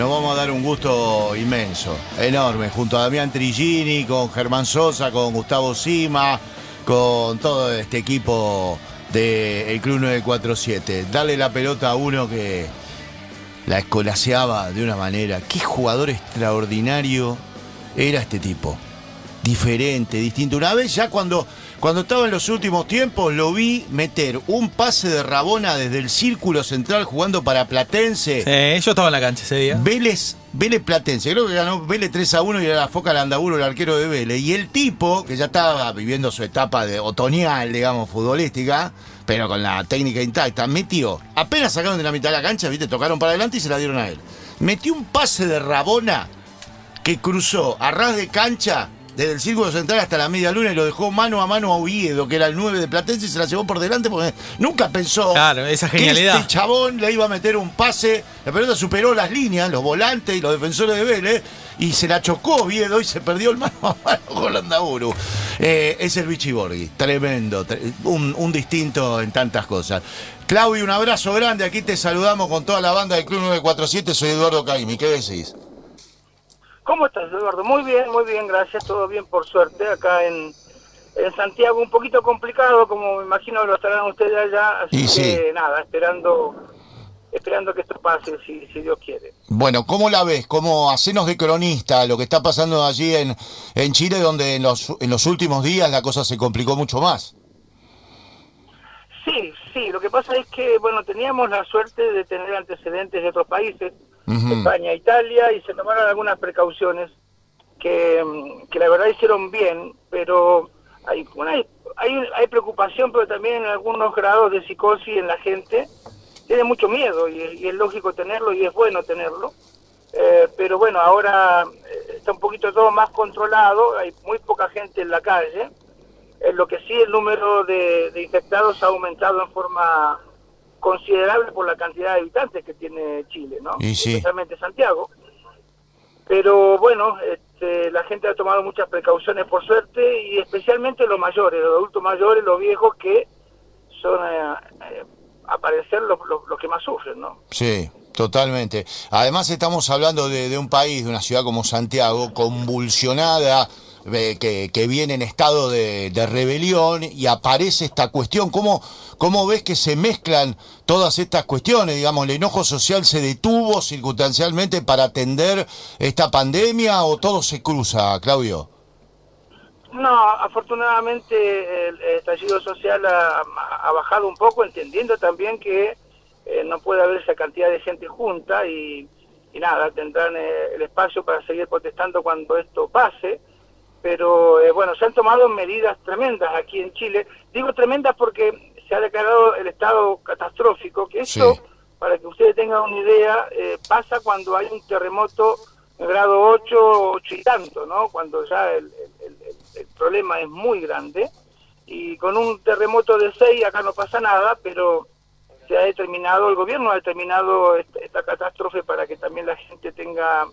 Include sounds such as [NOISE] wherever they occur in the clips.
nos vamos a dar un gusto inmenso, enorme, junto a Damián Trigini, con Germán Sosa, con Gustavo Sima, con todo este equipo del Club 947. Darle la pelota a uno que la escolaseaba de una manera. Qué jugador extraordinario era este tipo. Diferente, distinto. Una vez ya cuando, cuando estaba en los últimos tiempos lo vi meter un pase de Rabona desde el círculo central jugando para Platense. Sí, yo estaba en la cancha ese día. Vélez, Vélez Platense, creo que ganó Vélez 3 a 1 y era la Foca Landaburo, el arquero de Vélez. Y el tipo, que ya estaba viviendo su etapa de otoñal, digamos, futbolística, pero con la técnica intacta, metió, apenas sacaron de la mitad de la cancha, viste, tocaron para adelante y se la dieron a él. Metió un pase de Rabona que cruzó a ras de cancha desde el círculo central hasta la media luna y lo dejó mano a mano a Oviedo, que era el 9 de Platense, y se la llevó por delante porque nunca pensó Claro, esa genialidad. que este chabón le iba a meter un pase. La pelota superó las líneas, los volantes y los defensores de Vélez, y se la chocó Oviedo y se perdió el mano a mano con Landaburu. Eh, es el Vichy Borghi, tremendo, tre- un, un distinto en tantas cosas. Claudio, un abrazo grande, aquí te saludamos con toda la banda del Club 947, soy Eduardo Caimi, ¿qué decís? ¿Cómo estás, Eduardo? Muy bien, muy bien, gracias, todo bien por suerte. Acá en, en Santiago un poquito complicado, como me imagino lo estarán ustedes allá, así Y que sí. nada, esperando esperando que esto pase, si, si Dios quiere. Bueno, ¿cómo la ves? ¿Cómo hacenos de cronista lo que está pasando allí en, en Chile, donde en los, en los últimos días la cosa se complicó mucho más? Sí, sí, lo que pasa es que, bueno, teníamos la suerte de tener antecedentes de otros países, Ujú. España, Italia, y se tomaron algunas precauciones que, que la verdad hicieron bien, pero hay, bueno, hay, hay, hay preocupación, pero también en algunos grados de psicosis en la gente. Tiene mucho miedo y, es- y es lógico tenerlo y es bueno tenerlo. Eh, pero bueno, ahora eh, está un poquito todo más controlado, hay muy poca gente en la calle. Eh, lo que sí, el número de, de infectados ha aumentado en forma considerable por la cantidad de habitantes que tiene Chile, ¿no? Sí. Especialmente Santiago. Pero bueno, este, la gente ha tomado muchas precauciones por suerte y especialmente los mayores, los adultos mayores, los viejos que son eh, eh, a parecer los, los, los que más sufren, ¿no? Sí, totalmente. Además estamos hablando de, de un país, de una ciudad como Santiago, convulsionada, que, que viene en estado de, rebelión y aparece esta cuestión. ¿Cómo, ¿Cómo ves que se mezclan todas estas cuestiones? Digamos, ¿el enojo social se detuvo circunstancialmente para atender esta pandemia o todo se cruza, Claudio? No, afortunadamente el estallido social ha, ha bajado un poco, entendiendo también que eh, no puede haber esa cantidad de gente junta y, y nada, tendrán eh, el espacio para seguir protestando cuando esto pase. Pero eh, bueno, se han tomado medidas tremendas aquí en Chile. Digo tremendas porque se ha declarado el estado catastrófico, que esto, Sí. para que ustedes tengan una idea, eh, pasa cuando hay un terremoto de grado 8, 8 y tanto, ¿no? Cuando ya el, el- el- el problema es muy grande. Y con un terremoto de 6 acá no pasa nada, pero se ha determinado, el gobierno ha determinado esta, esta catástrofe para que también la gente tenga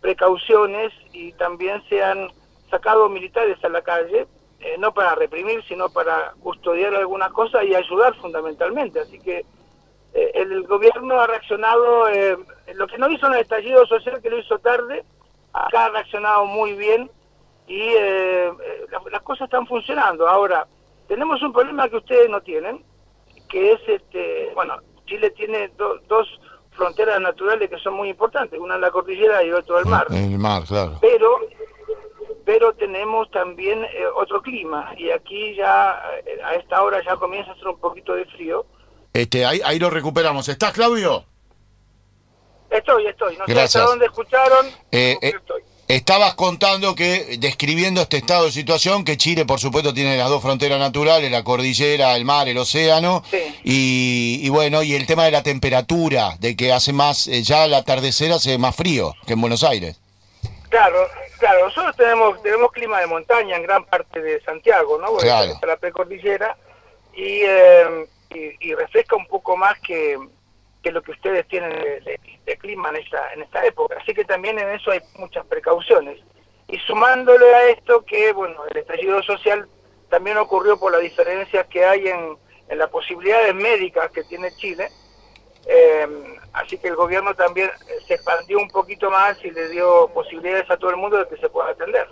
precauciones y también se han sacado militares a la calle, eh, no para reprimir, sino para custodiar algunas cosas y ayudar fundamentalmente. Así que eh, el, gobierno ha reaccionado, eh, lo que no hizo en el estallido social, que lo hizo tarde, acá ha reaccionado muy bien y eh, eh, las, las cosas están funcionando. Ahora, tenemos un problema que ustedes no tienen, que es, este bueno, Chile tiene do- dos fronteras naturales que son muy importantes, una en la cordillera y otra el mar, En el mar, claro. pero pero tenemos también eh, otro clima y aquí ya eh, a esta hora ya comienza a hacer un poquito de frío. Este, ahí, ahí lo recuperamos. ¿Estás, Claudio? Estoy, estoy, no sé Gracias. hasta dónde escucharon, Eh, eh, estoy. Estabas contando que, describiendo este estado de situación, que Chile, por supuesto, tiene las dos fronteras naturales, la cordillera, el mar, el océano, Sí. y, y bueno, y el tema de la temperatura, de que hace más, ya al atardecer hace más frío que en Buenos Aires. Claro, claro, nosotros tenemos tenemos clima de montaña en gran parte de Santiago, ¿no? Porque Claro. está la precordillera y, eh, y, y refresca un poco más que, que lo que ustedes tienen de, de- de clima en esta, en esta época. Así que también en eso hay muchas precauciones. Y sumándole a esto que, bueno, el estallido social también ocurrió por las diferencias que hay en, en las posibilidades médicas que tiene Chile, eh, Así que el gobierno también se expandió un poquito más y le dio posibilidades a todo el mundo de que se pueda atender.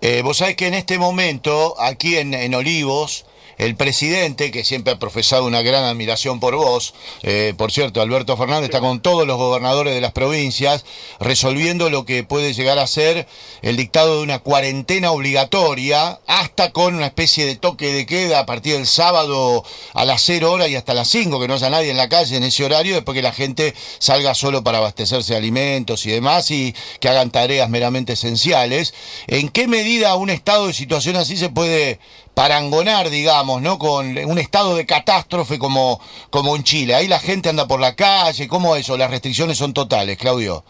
eh, vos sabés que en este momento, aquí en, en Olivos, el presidente, que siempre ha profesado una gran admiración por vos, eh, por cierto, Alberto Fernández está con todos los gobernadores de las provincias resolviendo lo que puede llegar a ser el dictado de una cuarentena obligatoria, hasta con una especie de toque de queda a partir del sábado a las 0 horas y hasta las 5, que no haya nadie en la calle en ese horario, después que la gente salga solo para abastecerse de alimentos y demás y que hagan tareas meramente esenciales. ¿En qué medida un estado de situación así se puede parangonar, digamos, ¿no? Con un estado de catástrofe como, como en Chile. Ahí la gente anda por la calle, ¿cómo eso? Las restricciones son totales, Claudio.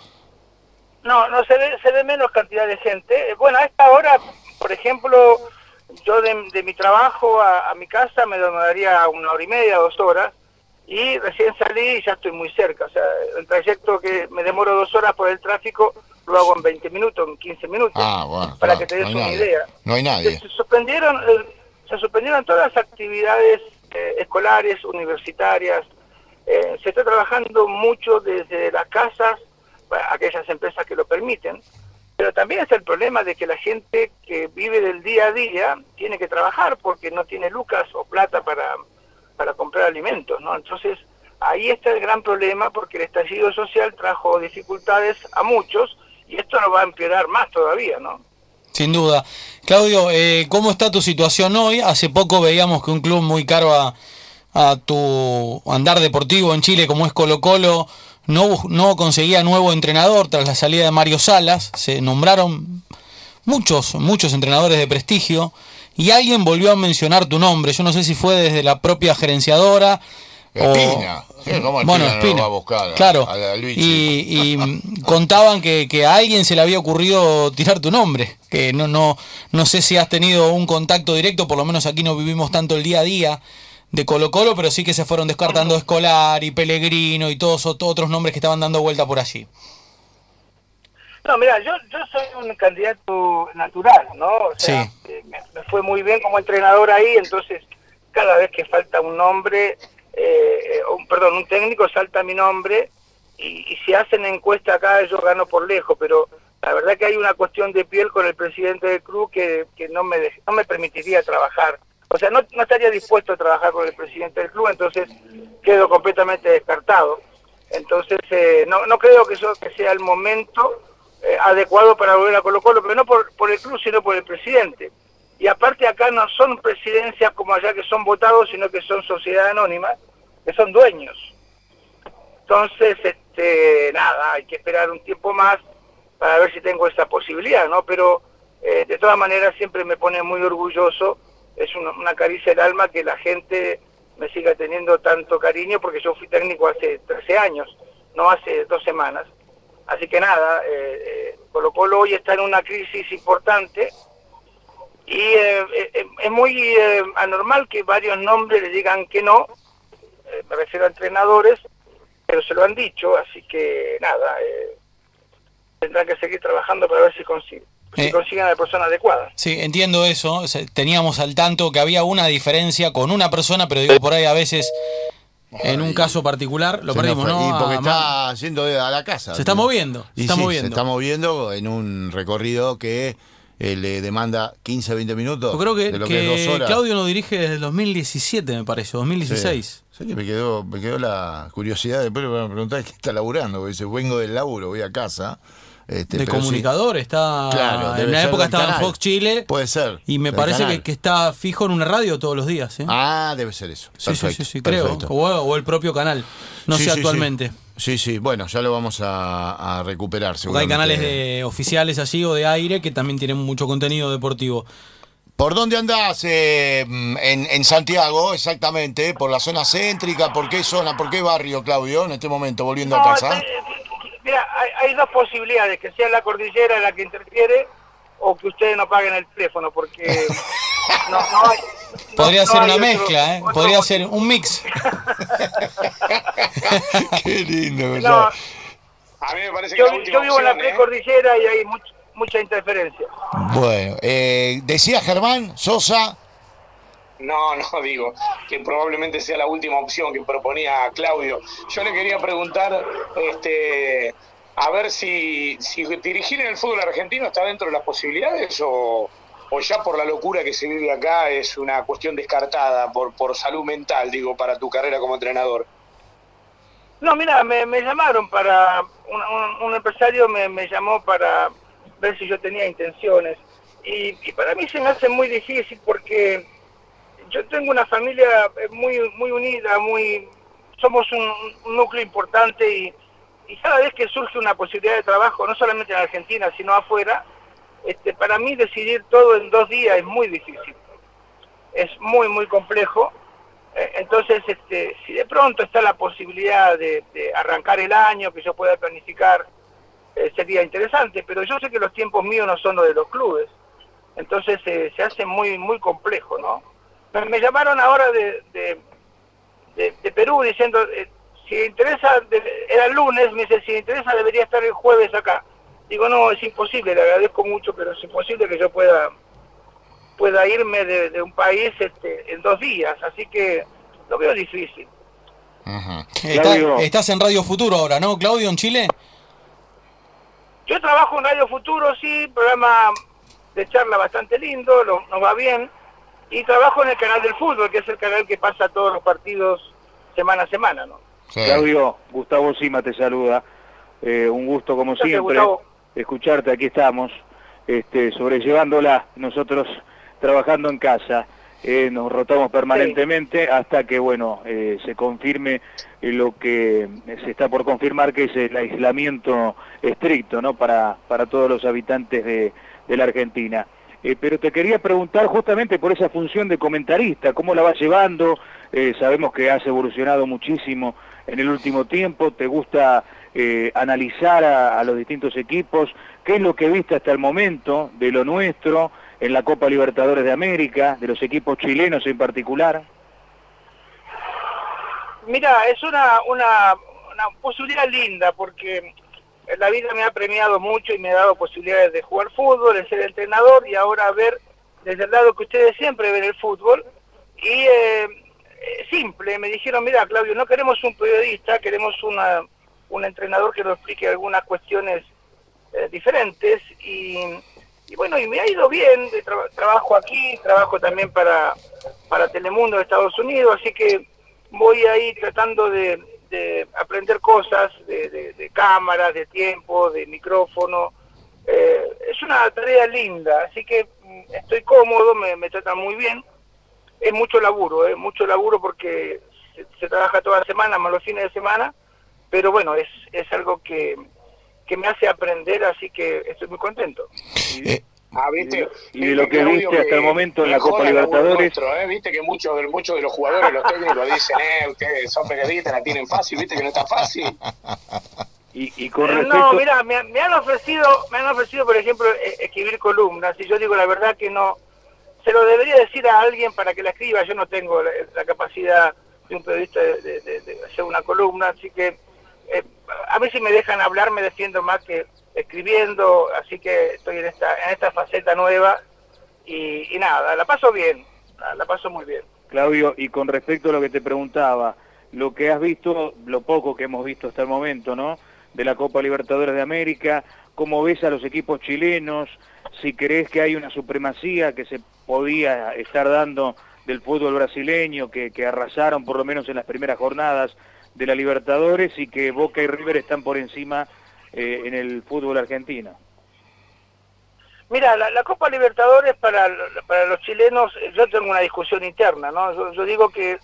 No, no se ve, se ve menos cantidad de gente. Eh, Bueno, a esta hora, por ejemplo, yo de, mi trabajo a, a mi casa me demoraría una hora y media, dos horas, y recién salí y ya estoy muy cerca. O sea, el trayecto que me demoro dos horas por el tráfico lo hago en 20 minutos, en 15 minutos, Ah, bueno. para claro, que te des no una nadie. idea. No hay nadie. Se suspendieron, eh, se suspendieron todas las actividades eh, escolares, universitarias. Eh, se está trabajando mucho desde las casas, para aquellas empresas que lo permiten. Pero también es el problema de que la gente que vive del día a día tiene que trabajar porque no tiene lucas o plata para, para comprar alimentos, ¿no? Entonces, ahí está el gran problema porque el estallido social trajo dificultades a muchos y esto lo va a empeorar más todavía, ¿no? Sin duda. Claudio, eh, ¿cómo está tu situación hoy? Hace poco veíamos que un club muy caro a, a tu andar deportivo en Chile como es Colo Colo no, no conseguía nuevo entrenador tras la salida de Mario Salas. Se nombraron muchos, muchos entrenadores de prestigio y alguien volvió a mencionar tu nombre. Yo no sé si fue desde la propia gerenciadora. o-. Sí, ¿cómo Espina bueno, no Espina. va a buscar a- claro. a y, y, mm, contaban que, que a alguien se le había ocurrido tirar tu nombre. Que no, no, no sé si has tenido un contacto directo, por lo menos aquí no vivimos tanto el día a día de Colo Colo, pero sí que se fueron descartando Escolar y Pellegrino y todos ot- otros nombres que estaban dando vuelta por allí. No, mira, yo, yo soy un candidato natural, ¿no? O sea, Sí. eh, me, me fue muy bien como entrenador ahí, entonces cada vez que falta un nombre, eh, un, perdón, un técnico salta mi nombre y, y si hacen encuesta acá yo gano por lejos, pero la verdad que hay una cuestión de piel con el presidente del club que, que no, me no me permitiría trabajar. O sea, no, no estaría dispuesto a trabajar con el presidente del club, entonces quedo completamente descartado. Entonces, eh, no, no creo que eso que sea el momento eh, adecuado para volver a Colo Colo, pero no por, por el club, sino por el presidente. Y aparte acá no son presidencias como allá que son votados, sino que son sociedades anónimas, que son dueños. Entonces, este, nada, hay que esperar un tiempo más para ver si tengo esa posibilidad, ¿no? Pero eh, de todas maneras siempre me pone muy orgulloso, es una, caricia del alma que la gente me siga teniendo tanto cariño, porque yo fui técnico hace 13 años, no hace dos semanas. Así que nada, eh, eh, Colo Colo hoy está en una crisis importante y eh, eh, es muy eh, anormal que varios nombres le digan que no, eh, me refiero a entrenadores, pero se lo han dicho, así que nada, eh, tendrán que seguir trabajando para ver si, consiguen si Eh. consiguen a la persona adecuada. Sí, entiendo eso. teníamos al tanto que había una diferencia con una persona, pero digo, por ahí a veces, en un caso particular, lo perdimos. ¿no? Y porque está yendo a la casa. Se está moviendo, se Y está sí, moviendo. Se está moviendo en un recorrido que eh, le demanda 15, 20 minutos. Yo creo que, de lo que que es dos horas. Claudio lo dirige desde el 2017, me parece, 2016. Sí, me quedó, me quedó la curiosidad. Después me preguntar qué está laburando. Porque dice, vengo del laburo, voy a casa. Este, de sí. comunicador, está. Claro, en una época estaba en. Fox Chile. Puede ser. Y me parece que, que está fijo en una radio todos los días. ¿eh? Ah, debe ser eso. sí, sí, Perfecto, sí, sí, creo. O, o el propio canal. No Sí, sé sí, actualmente. Sí. sí, sí, bueno, ya lo vamos a, a recuperar. Porque hay canales de oficiales así o de aire que también tienen mucho contenido deportivo. ¿Por dónde andás eh, en, en Santiago exactamente? ¿Por la zona céntrica? ¿Por qué zona? ¿Por qué barrio, Claudio, en este momento, volviendo a casa? Mira, hay, hay dos posibilidades, que sea la cordillera la que interfiere o que ustedes no paguen el teléfono, porque [LAUGHS] no, no hay... no- Podría no ser una otro- mezcla, ¿eh? otro Podría ser un mix. [LAUGHS] qué lindo. No, ¿verdad? A mí me parece yo, vivo en la ¿eh? precordillera y hay much- mucha interferencia. Bueno, eh, decía Germán Sosa. No, [LAUGHS] no, digo que probablemente sea la última opción que proponía Claudio. Yo le quería preguntar, este, a ver si, si dirigir en el fútbol argentino está dentro de las posibilidades o, o ya por la locura que se vive acá es una cuestión descartada por, por salud mental, digo, para tu carrera como entrenador. No, mira, me, llamaron para, un, empresario me, me, llamó para ver si yo tenía intenciones. Y, y, para mí se me hace muy difícil porque yo tengo una familia muy, muy unida, muy somos un, núcleo importante y, y, cada vez que surge una posibilidad de trabajo, no solamente en Argentina, sino afuera, este, para mí decidir todo en dos días es muy difícil. Es muy, muy complejo eh, entonces, este, si de pronto está la posibilidad de, arrancar el año, que yo pueda planificar, eh, sería interesante, pero yo sé que los tiempos míos no son los de los clubes, entonces eh, se hace muy muy complejo, ¿no? Me, llamaron ahora de, de, Perú diciendo, si interesa, era el lunes, me dice, si interesa debería estar el jueves acá. Digo, no, es imposible, le agradezco mucho, pero es imposible que yo pueda pueda irme de, un país este, en dos días, así que lo veo difícil. estás en Radio Futuro ahora, ¿no, Claudio, en Chile? Yo trabajo en Radio Futuro, sí, programa de charla bastante lindo, lo, nos va bien, y trabajo en el canal del fútbol, que es el canal que pasa todos los partidos semana a semana, ¿no? Claudio, Gustavo Sima te saluda, eh, un gusto como siempre escucharte, aquí estamos, este, sobrellevándola nosotros trabajando en casa. Eh, nos rotamos permanentemente hasta que bueno eh, se confirme lo que se está por confirmar que es el aislamiento estricto no para para todos los habitantes de, de la Argentina pero te quería preguntar justamente por esa función de comentarista cómo la vas llevando sabemos que has evolucionado muchísimo en el último tiempo te gusta analizar a, a los distintos equipos qué es lo que viste hasta el momento de lo nuestro en la Copa Libertadores de América, de los equipos chilenos en particular? Mira, es una, una, una posibilidad linda porque la vida me ha premiado mucho y me ha dado posibilidades de jugar fútbol, de ser entrenador y ahora ver desde el lado que ustedes siempre ven el fútbol. Y eh, simple, me dijeron, mira Claudio, no queremos un periodista, queremos una, un entrenador que nos explique algunas cuestiones eh, diferentes y y bueno, y me ha ido bien, trabajo aquí, trabajo también para, para Telemundo de Estados Unidos, así que voy ahí tratando de, aprender cosas de, cámaras, de tiempo, de micrófono. Eh, es una tarea linda, así que mm, estoy cómodo, me, tratan muy bien. Es mucho laburo, es mucho laburo porque se, trabaja toda la semana, más los fines de semana, pero bueno, es, es algo que, que me hace aprender, así que estoy muy contento. Eh, ah, ¿viste? Y de lo que viste hasta el momento en la Copa Libertadores. ¿eh? Viste que muchos, muchos de los jugadores, los técnicos dicen, eh, ustedes son periodistas, la tienen fácil, viste que no está fácil. Y, y con eh, respecto... No, mira, me, han ofrecido, me han ofrecido, por ejemplo, escribir columnas, y yo digo la verdad que no, se lo debería decir a alguien para que la escriba, yo no tengo la, capacidad de un periodista de, de, hacer una columna, así que eh, a ver si me dejan hablar, me defiendo más que escribiendo, así que estoy en esta, en esta faceta nueva y, nada, la paso bien, la, paso muy bien. Claudio, y con respecto a lo que te preguntaba, lo que has visto, lo poco que hemos visto hasta el momento, ¿no? De la Copa Libertadores de América, ¿cómo ves a los equipos chilenos? Si crees que hay una supremacía que se podía estar dando del fútbol brasileño, que, que arrasaron por lo menos en las primeras jornadas de la Libertadores y que Boca y River están por encima eh, en el fútbol argentino. Mira, la, Copa Libertadores para, para los chilenos, yo tengo una discusión interna, ¿no? Yo, digo que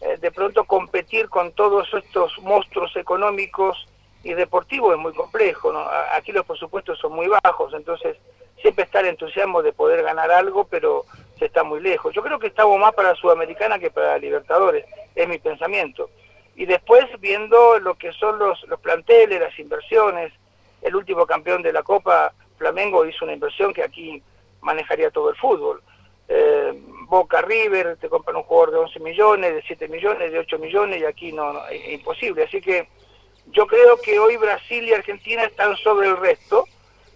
eh, de pronto competir con todos estos monstruos económicos y deportivos es muy complejo, ¿no? Aquí los presupuestos son muy bajos, entonces siempre está el entusiasmo de poder ganar algo, pero se está muy lejos. Yo creo que estamos más para Sudamericana que para Libertadores, es mi pensamiento y después viendo lo que son los, los planteles, las inversiones. El último campeón de la Copa, Flamengo, hizo una inversión que aquí manejaría todo el fútbol. Eh, Boca River, te compran un jugador de 11 millones, de 7 millones, de 8 millones, y aquí no, es imposible. Así que yo creo que hoy Brasil y Argentina están sobre el resto.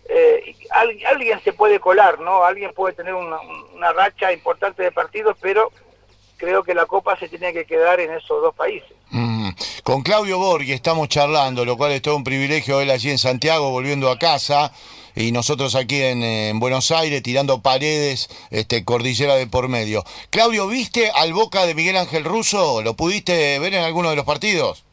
Eh, alguien se puede colar, ¿no? Alguien puede tener una, una racha importante de partidos, pero creo que la Copa se tiene que quedar en esos dos países. Mm. Con Claudio Borghi estamos charlando, lo cual es todo un privilegio él allí en Santiago, volviendo a casa, y nosotros aquí en, Buenos Aires tirando paredes, este, cordillera de por medio. Claudio, ¿viste al Boca de Miguel Ángel Russo? ¿Lo pudiste ver en alguno de los partidos?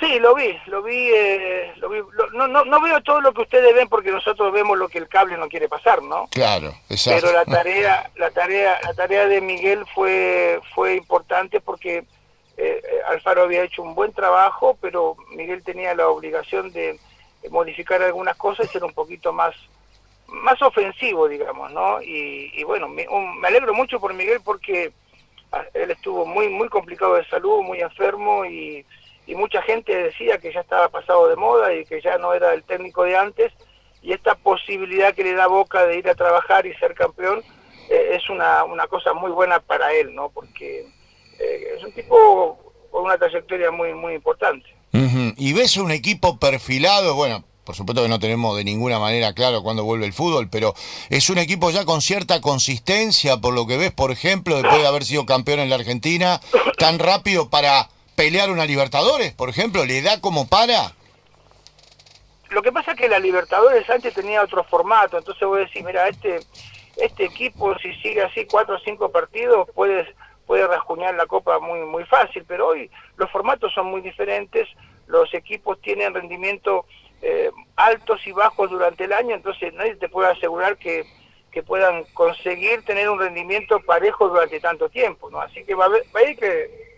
Sí, lo vi, lo vi, eh, lo vi no, no, no, veo todo lo que ustedes ven porque nosotros vemos lo que el cable no quiere pasar, ¿no? Claro, exacto. Pero la tarea, la tarea, la tarea de Miguel fue, fue importante porque eh, eh, Alfaro había hecho un buen trabajo, pero Miguel tenía la obligación de, modificar algunas cosas y ser un poquito más, más ofensivo, digamos, ¿no? Y, bueno, me, me alegro mucho por Miguel porque ah, él estuvo muy, muy complicado de salud, muy enfermo y y mucha gente decía que ya estaba pasado de moda y que ya no era el técnico de antes y esta posibilidad que le da Boca de ir a trabajar y ser campeón eh, es una, una cosa muy buena para él, ¿no? Porque eh, es un tipo con una trayectoria muy muy importante. Y ves un equipo perfilado, bueno, por supuesto que no tenemos de ninguna manera claro cuándo vuelve el fútbol, pero es un equipo ya con cierta consistencia, por lo que ves, por ejemplo, después de haber sido campeón en la Argentina, tan rápido para pelear una Libertadores, por ejemplo? ¿Le da como para? Lo que pasa es que la Libertadores antes tenía otro formato, entonces voy a decir, mira, este, este equipo si sigue así cuatro o cinco partidos puede, puede rasguñar la Copa muy, muy fácil, pero hoy los formatos son muy diferentes, los equipos tienen rendimiento eh, altos y bajos durante el año, entonces nadie te puede asegurar que, que puedan conseguir tener un rendimiento parejo durante tanto tiempo, ¿no? Así que va a, haber, va a ir que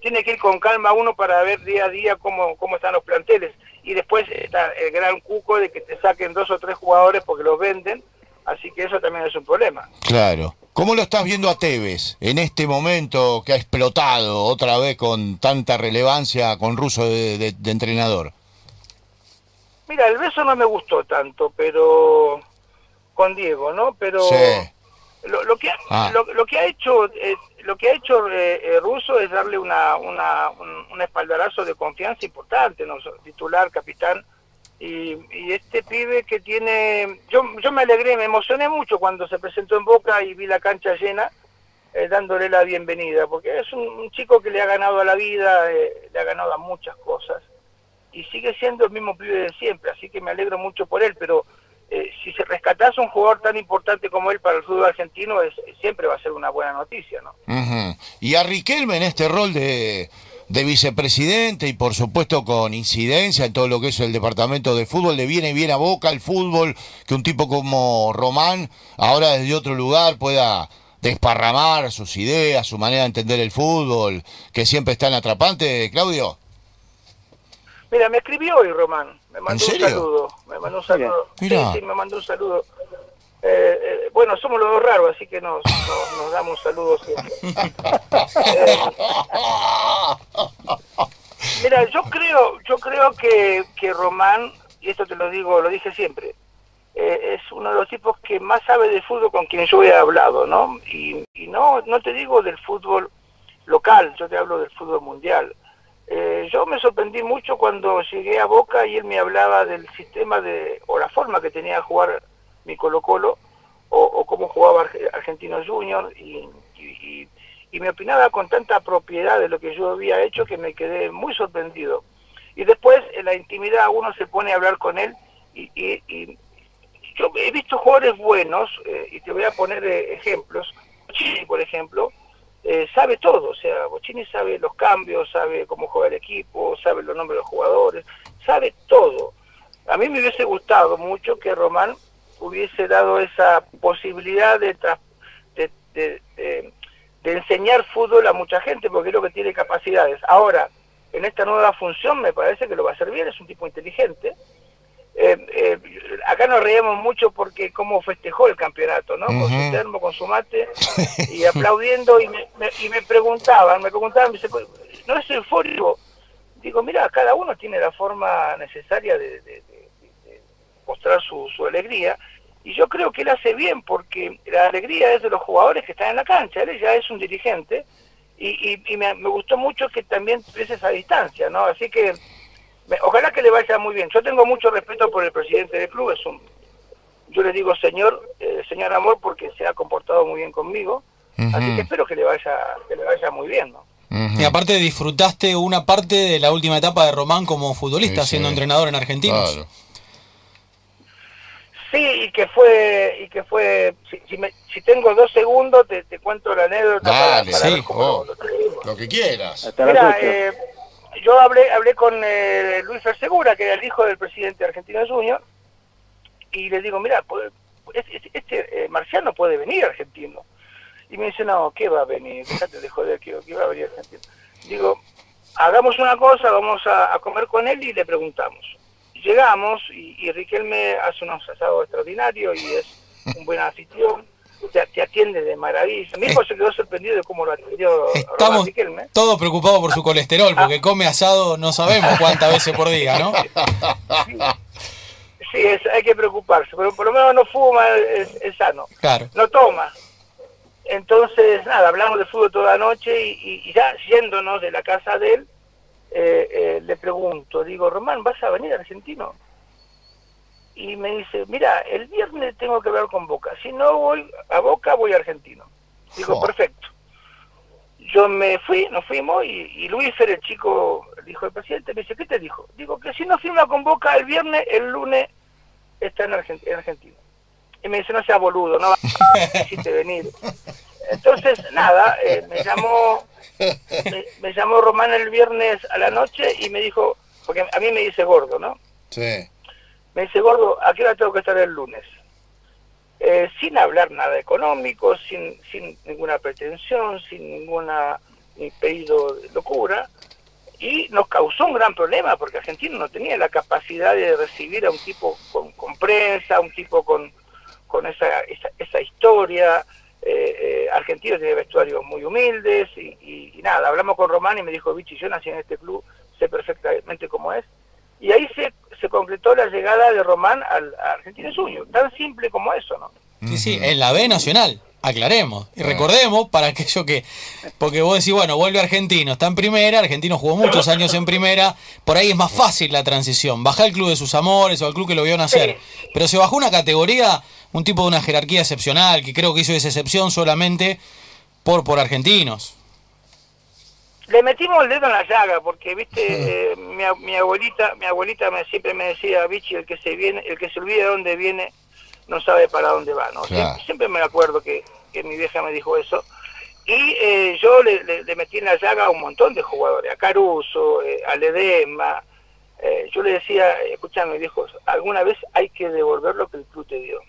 tiene que ir con calma uno para ver día a día cómo, cómo están los planteles. Y después está el gran cuco de que te saquen dos o tres jugadores porque los venden, así que eso también es un problema. Claro. ¿Cómo lo estás viendo a Tevez en este momento que ha explotado otra vez con tanta relevancia con Russo de, entrenador? Mira, el beso no me gustó tanto, pero con Diego, ¿no? Pero lo, que, ah. lo, que ha hecho eh, lo que ha hecho eh, eh, Russo es darle una, una, un, espaldarazo de confianza importante, ¿no? titular, capitán. Y, este pibe que tiene... Yo, yo me alegré, me emocioné mucho cuando se presentó en Boca y vi la cancha llena, eh, dándole la bienvenida, porque es un, chico que le ha ganado a la vida, le ha ganado a muchas cosas. Y sigue siendo el mismo pibe de siempre, así que me alegro mucho por él, pero eh, si se rescatase un jugador tan importante como él para el fútbol argentino, es, siempre va a ser una buena noticia, ¿no? Y a Riquelme en este rol de, vicepresidente y por supuesto con incidencia en todo lo que es el departamento de fútbol, le viene bien a boca el fútbol, que un tipo como Román ahora desde otro lugar pueda desparramar sus ideas, su manera de entender el fútbol, que siempre está en atrapante, Claudio. Mira, me escribió hoy Román, me mandó un saludo, me mandó un saludo. Sí, sí, me mandó un saludo. Eh, eh, bueno, somos los dos raros, así que nos, nos, damos saludos siempre. Eh, mira, yo creo, yo creo que, que Román, y esto te lo digo, lo dije siempre, es uno de los tipos que más sabe de fútbol con quien yo he hablado, ¿no? Y, y no, no te digo del fútbol local, yo te hablo del fútbol mundial. Eh, yo me sorprendí mucho cuando llegué a Boca y él me hablaba del sistema de, o la forma que tenía de jugar mi Colo Colo, o, cómo jugaba Argentino Junior, y, me opinaba con tanta propiedad de lo que yo había hecho que me quedé muy sorprendido. Y después, en la intimidad, uno se pone a hablar con él, y, yo he visto jugadores buenos, eh, y te voy a poner eh, ejemplos, Chile, por ejemplo, eh, sabe todo, o sea, Bochini sabe los cambios, sabe cómo juega el equipo, sabe los nombres de los jugadores, sabe todo. A mí me hubiese gustado mucho que Román hubiese dado esa posibilidad de, de, de, enseñar fútbol a mucha gente, porque creo que tiene capacidades. Ahora, en esta nueva función me parece que lo va a hacer bien, es un tipo inteligente, eh, eh, acá nos reíamos mucho porque cómo festejó el campeonato, ¿no? Con su termo, con su mate, [LAUGHS] y aplaudiendo, y me, y me preguntaban, me preguntaban, pues, ¿no es eufórico? Digo, mira, cada uno tiene la forma necesaria de, mostrar su, su, alegría, y yo creo que él hace bien, porque la alegría es de los jugadores que están en la cancha, él ya es un dirigente, y, y, me, me, gustó mucho que también tuviese esa distancia, ¿no? Así que Ojalá que le vaya muy bien. Yo tengo mucho respeto por el presidente del club, es un, yo le digo señor, eh, señor Amor, porque se ha comportado muy bien conmigo. Así que espero que le vaya, que le vaya muy bien, ¿no? Y aparte disfrutaste una parte de la última etapa de Román como futbolista, siendo entrenador en Argentina. Sí, y que fue, y que fue, si, si, tengo dos segundos te, te cuento la anécdota. Dale, sí, oh, lo, que quieras. Mira, eh, yo hablé, hablé con eh, Luis Fersegura, que era el hijo del presidente argentino Junior, y le digo, mira, pues, este, eh, marciano puede venir argentino. Y me dice, no, ¿qué va a venir? Déjate de joder, ¿qué, va a venir argentino? Digo, hagamos una cosa, vamos a, comer con él y le preguntamos. Llegamos y, Riquelme hace unos asados extraordinarios y es un buen anfitrión. Te, atiende de maravilla. Mi hijo se quedó sorprendido de cómo lo atendió [LAUGHS] Estamos Riquelme. todos preocupados por su colesterol, porque ah. come asado no sabemos cuántas veces por día, ¿no? Sí, hay que preocuparse, pero por lo menos no fuma, es, es sano. Claro. No toma, entonces, nada, hablamos de fútbol toda la noche y, ya yéndonos de la casa de él, le pregunto, digo, Román, ¿vas a venir argentino? Y me dice, mira, el viernes tengo que ver con Boca, si no voy a Boca, voy a Argentino. Digo, perfecto. Yo me fui, nos fuimos y, Luis era el chico, el hijo del presidente, me dice, ¿qué te dijo? Digo, que si no firma con Boca el viernes, el lunes está en, en Argentina y me dice, no sea boludo, no a [LAUGHS] venir. Entonces, nada, eh, me [LAUGHS] llamó me, llamó Román el viernes a la noche y me dijo, porque a mí me dice gordo, ¿no? Sí. Me dice, gordo, ¿a qué hora tengo que estar el lunes? Eh, sin hablar nada económico, sin, sin ninguna pretensión, sin ninguna pedido de locura, y nos causó un gran problema porque Argentina no tenía la capacidad de recibir a un tipo con, con prensa, a un tipo con, con esa, esa, historia. Eh, eh, Argentina tiene vestuarios muy humildes y, nada, hablamos con Román y me dijo, Vichy, yo nací en este club, sé perfectamente cómo es. Y ahí se, se concretó la llegada de Román al, a Argentina Sueño, tan simple como eso, ¿no? Sí, sí, en la B Nacional, aclaremos. Y recordemos para aquello que, porque vos decís, bueno, vuelve Argentino, está en primera, Argentino jugó muchos años en primera, por ahí es más fácil la transición, baja el club de sus amores o al club que lo vio nacer, pero se bajó una categoría un tipo de una jerarquía excepcional, que creo que hizo esa excepción solamente por, por argentinos. Le metimos el dedo en la llaga, porque viste, eh, mi, mi, abuelita, mi abuelita me, siempre me decía, bichi, el que se viene, el que se olvida de dónde viene, no sabe para dónde va, ¿no? Siempre, me acuerdo que, mi vieja me dijo eso. Y eh, yo le, le, metí en la llaga a un montón de jugadores, a Caruso, eh, a Ledema. yo le decía, escuchame, viejo, alguna vez hay que devolver lo que el club te dio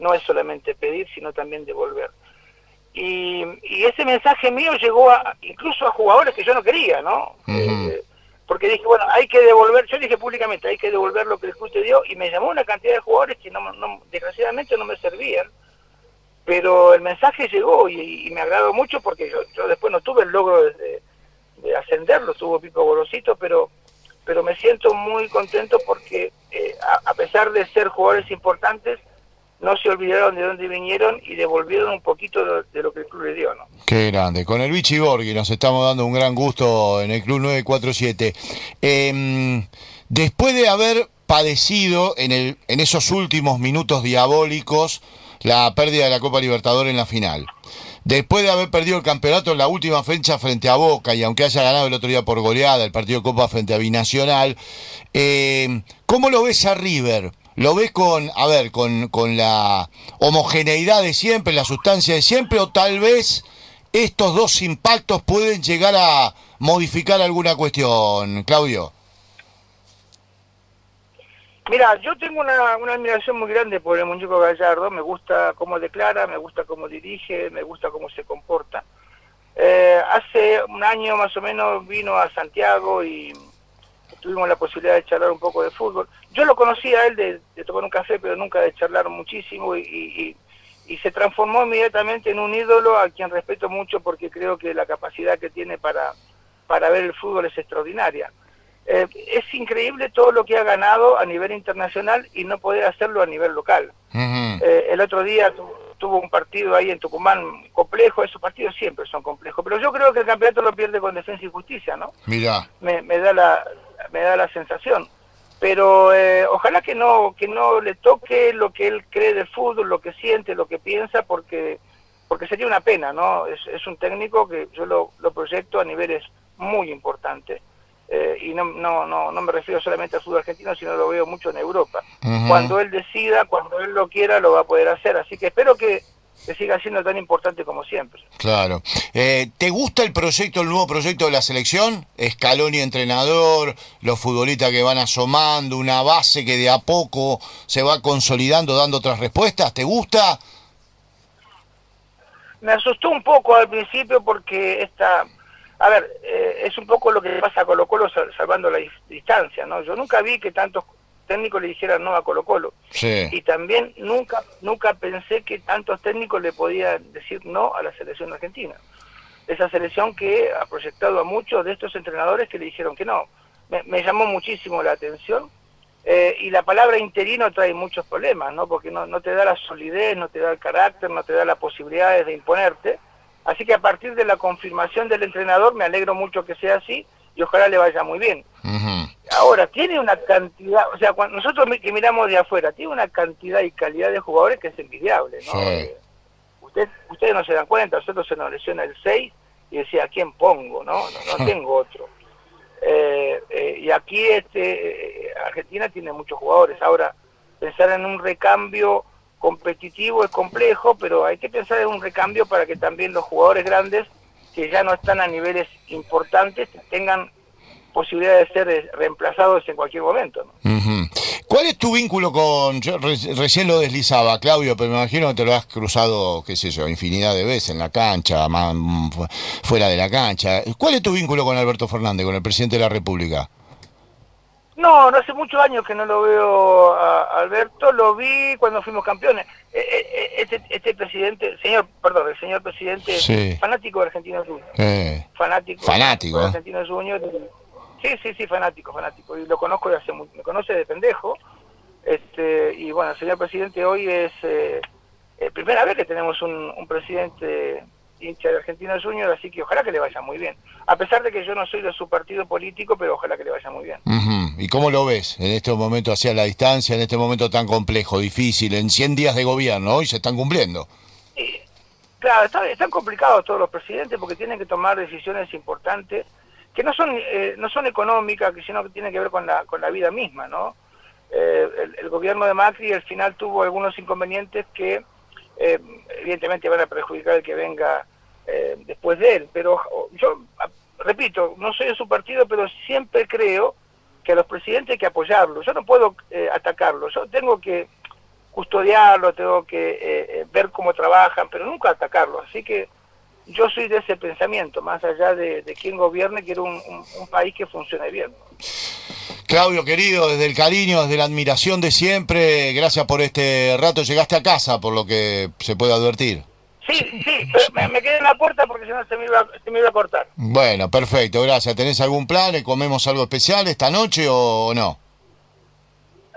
no es solamente pedir, sino también devolver. Y, ese mensaje mío llegó a, incluso a jugadores que yo no quería, ¿no? Eh, porque dije, bueno, hay que devolver, yo dije públicamente, hay que devolver lo que el club te dio, y me llamó una cantidad de jugadores que no, desgraciadamente no me servían, pero el mensaje llegó y, me agradó mucho porque yo, después no tuve el logro de, ascenderlo, tuvo Pico Gorosito, pero pero me siento muy contento porque eh, a pesar de ser jugadores importantes, no se olvidaron de dónde vinieron y devolvieron un poquito de, lo que el club le dio, ¿no? Qué grande. Con el Vichy Borghi nos estamos dando un gran gusto en el Club 947. Em, después de haber padecido en, esos últimos minutos diabólicos la pérdida de la Copa Libertadores en la final, después de haber perdido el campeonato en la última fecha frente a Boca y aunque haya ganado el otro día por goleada el partido de Copa frente a Binacional, eh, ¿cómo lo ves a River? ¿Lo ves con, a ver, con, con la homogeneidad de siempre, la sustancia de siempre, o tal vez estos dos impactos pueden llegar a modificar alguna cuestión, Claudio? Mira, yo tengo una, una, admiración muy grande por el muñeco Gallardo, me gusta cómo declara, me gusta cómo dirige, me gusta cómo se comporta. Eh, hace un año más o menos vino a Santiago y tuvimos la posibilidad de charlar un poco de fútbol. Yo lo conocía a él de, tomar un café, pero nunca de charlar muchísimo y, se transformó inmediatamente en un ídolo a quien respeto mucho porque creo que la capacidad que tiene para, para ver el fútbol es extraordinaria. Eh, es increíble todo lo que ha ganado a nivel internacional y no poder hacerlo a nivel local. Eh, el otro día tuvo un partido ahí en Tucumán complejo, esos partidos siempre son complejos, pero yo creo que el campeonato lo pierde con defensa y justicia, ¿no? Mira. Me, me da la, me da la sensación. Pero eh, ojalá que no, que no le toque lo que él cree del fútbol, lo que siente, lo que piensa, porque porque sería una pena, ¿no? Es, es un técnico que yo lo, lo proyecto a niveles muy importantes. Eh, y no, no, no, no me refiero solamente al fútbol argentino, sino lo veo mucho en Europa. Cuando él decida, cuando él lo quiera, lo va a poder hacer. Así que espero que, que siga siendo tan importante como siempre. Claro. Eh, ¿Te gusta el proyecto, el nuevo proyecto de la selección? Scaloni entrenador, los futbolistas que van asomando, una base que de a poco se va consolidando, dando otras respuestas. ¿Te gusta? Me asustó un poco al principio porque esta a ver, eh, es un poco lo que pasa a Colo Colo salvando la distancia, ¿no? Yo nunca vi que tantos técnicos le dijeran no a Colo Colo. Y también nunca, nunca pensé que tantos técnicos le podían decir no a la selección argentina. Esa selección que ha proyectado a muchos de estos entrenadores que le dijeron que no. Me, llamó muchísimo la atención. Eh, y la palabra interino trae muchos problemas, ¿no? Porque no, no te da la solidez, no te da el carácter, no te da las posibilidades de imponerte Así que a partir de la confirmación del entrenador me alegro mucho que sea así y ojalá le vaya muy bien. Ahora, tiene una cantidad, o sea, cuando nosotros que miramos de afuera, tiene una cantidad y calidad de jugadores que es envidiable, ¿no? Eh, usted, ustedes no se dan cuenta, nosotros se nos lesiona el 6 y decía, ¿a quién pongo? No, no, tengo otro. Eh, eh, y aquí este Argentina tiene muchos jugadores. Ahora, pensar en un recambio competitivo es complejo, pero hay que pensar en un recambio para que también los jugadores grandes, que ya no están a niveles importantes, tengan posibilidad de ser eh, reemplazados en cualquier momento. ¿Cuál es tu vínculo con, yo recién lo deslizaba, Claudio, pero me imagino que te lo has cruzado, qué sé yo, infinidad de veces en la cancha, más, fuera de la cancha. ¿Cuál es tu vínculo con Alberto Fernández, con el presidente de la República? No, no hace muchos años que no lo veo a Alberto, lo vi cuando fuimos campeones. Eh, eh, eh, este, este presidente, señor, perdón, el señor presidente, fanático de Argentinos Juniors. fanático. Fanático. De Argentinos Juniors. Sí, sí, sí, fanático, fanático. Y lo conozco de hace mucho, me conoce de pendejo. Este, y bueno, el señor presidente hoy es eh, primera vez que tenemos un, un presidente hincha de Argentina Junior, así que ojalá que le vaya muy bien. A pesar de que yo no soy de su partido político, pero ojalá que le vaya muy bien. ¿Y cómo lo ves en este momento hacia la distancia, en este momento tan complejo, difícil, en 100 días de gobierno, hoy se están cumpliendo? claro, están, complicados todos los presidentes porque tienen que tomar decisiones importantes que no son eh, no son económicas, sino que tienen que ver con la, con la vida misma, ¿no? Eh, el, el, gobierno de Macri al final tuvo algunos inconvenientes que eh, evidentemente van a perjudicar el que venga eh, después de él. Pero yo, repito, no soy de su partido, pero siempre creo que a los presidentes hay que apoyarlos. Yo no puedo eh, atacarlos, yo tengo que custodiarlos, tengo que ver cómo trabajan, pero nunca atacarlos. Así que yo soy de ese pensamiento, más allá de, de quién gobierne, quiero un, un país que funcione bien. Claudio, querido, desde el cariño, desde la admiración de siempre, gracias por este rato. Llegaste a casa, por lo que se puede advertir. Sí, sí, me, quedé en la puerta porque si no se me, iba, a cortar. Bueno, perfecto, gracias. ¿Tenés algún plan? ¿Comemos algo especial esta noche o no?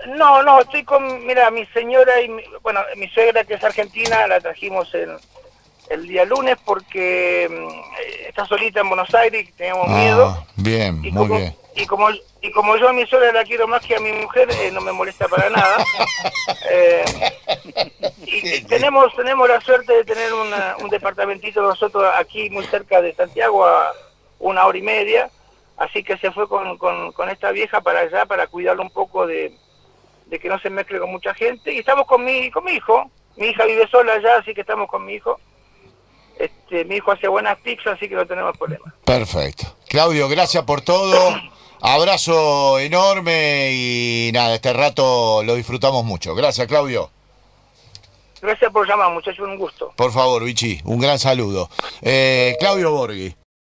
No, no, estoy con, mira, mi señora y, bueno, mi suegra que es argentina, la trajimos el, el día lunes porque mm, está solita en Buenos Aires y teníamos ah, miedo. Bien, muy bien y como y como yo a mi suegra la quiero más que a mi mujer, eh, no me molesta para nada. [LAUGHS] Eh, y, tenemos tenemos la suerte de tener un departamentito nosotros aquí muy cerca de Santiago a una hora y media, así que se fue con, con, esta vieja para allá para cuidarlo un poco de, de, que no se mezcle con mucha gente y estamos con mi con mi hijo, mi hija vive sola allá, así que estamos con mi hijo. Este, mi hijo hace buenas pizzas, así que no tenemos problema. Perfecto. Claudio, gracias por todo. Abrazo enorme y nada, este rato lo disfrutamos mucho. Gracias, Claudio. Gracias por llamar, muchachos, un gusto. Por favor, Vichy, un gran saludo. Eh, Claudio Borghi.